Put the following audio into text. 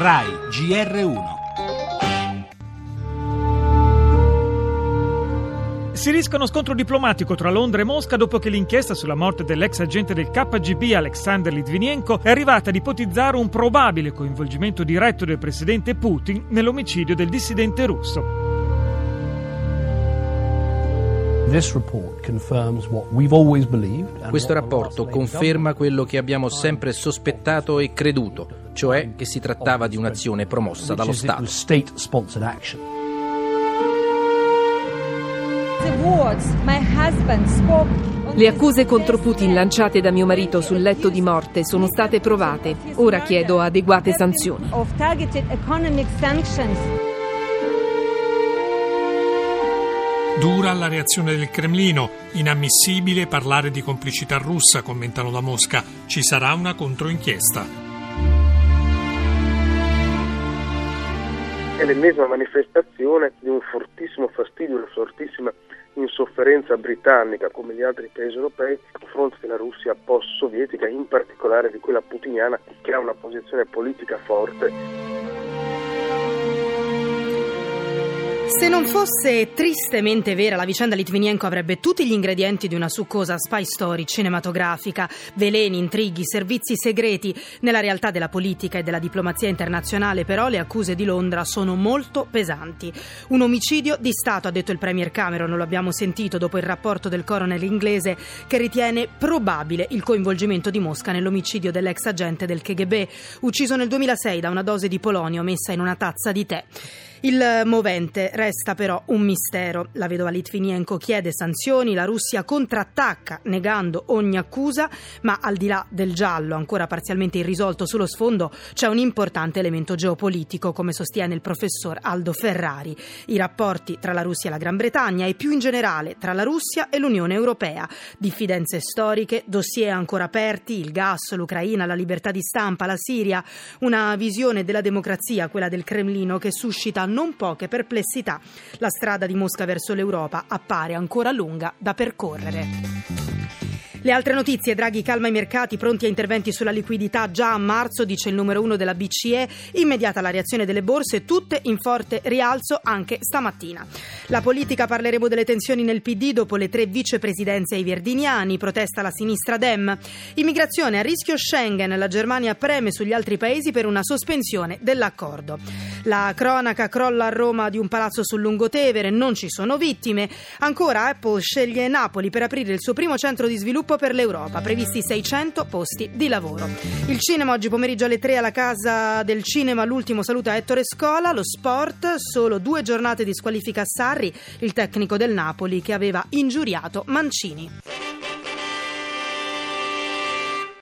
RAI GR1 Si rischia uno scontro diplomatico tra Londra e Mosca dopo che l'inchiesta sulla morte dell'ex agente del KGB Alexander Litvinenko è arrivata ad ipotizzare un probabile coinvolgimento diretto del presidente Putin nell'omicidio del dissidente russo. Questo rapporto conferma quello che abbiamo sempre sospettato e creduto, cioè che si trattava di un'azione promossa dallo Stato. Le accuse contro Putin lanciate da mio marito sul letto di morte sono state provate. Ora chiedo adeguate sanzioni. Dura la reazione del Cremlino. Inammissibile parlare di complicità russa, commentano da Mosca. Ci sarà una controinchiesta. È l'ennesima manifestazione di un fortissimo fastidio, una fortissima insofferenza britannica come gli altri paesi europei nei confronti della Russia post-sovietica, in particolare di quella putiniana che ha una posizione politica forte. Se non fosse tristemente vera, la vicenda Litvinenko avrebbe tutti gli ingredienti di una succosa spy story cinematografica, veleni, intrighi, servizi segreti. Nella realtà della politica e della diplomazia internazionale, però, le accuse di Londra sono molto pesanti. Un omicidio di Stato, ha detto il Premier Cameron, lo abbiamo sentito dopo il rapporto del coroner inglese che ritiene probabile il coinvolgimento di Mosca nell'omicidio dell'ex agente del KGB, ucciso nel 2006 da una dose di polonio messa in una tazza di tè. Il movente resta però un mistero. La vedova Litvinenko chiede sanzioni, la Russia contrattacca negando ogni accusa, ma al di là del giallo ancora parzialmente irrisolto sullo sfondo c'è un importante elemento geopolitico, come sostiene il professor Aldo Ferrari. I rapporti tra la Russia e la Gran Bretagna e più in generale tra la Russia e l'Unione Europea. Diffidenze storiche, dossier ancora aperti, il gas, l'Ucraina, la libertà di stampa, la Siria, una visione della democrazia, quella del Cremlino, che suscita non poche perplessità. La strada di Mosca verso l'Europa appare ancora lunga da percorrere. Le altre notizie, Draghi calma i mercati, pronti a interventi sulla liquidità già a marzo, dice il numero uno della BCE, immediata la reazione delle borse, tutte in forte rialzo anche stamattina. La politica parleremo delle tensioni nel PD dopo le tre vicepresidenze ai verdiniani, protesta la sinistra Dem. Immigrazione a rischio Schengen, la Germania preme sugli altri paesi per una sospensione dell'accordo. La cronaca crolla a Roma di un palazzo sul Lungotevere, non ci sono vittime. Ancora Apple sceglie Napoli per aprire il suo primo centro di sviluppo sviluppo per l'Europa, previsti 600 posti di lavoro. Il cinema oggi pomeriggio alle 3 alla Casa del Cinema, l'ultimo saluto a Ettore Scola, lo sport, solo due giornate di squalifica a Sarri, il tecnico del Napoli che aveva ingiuriato Mancini.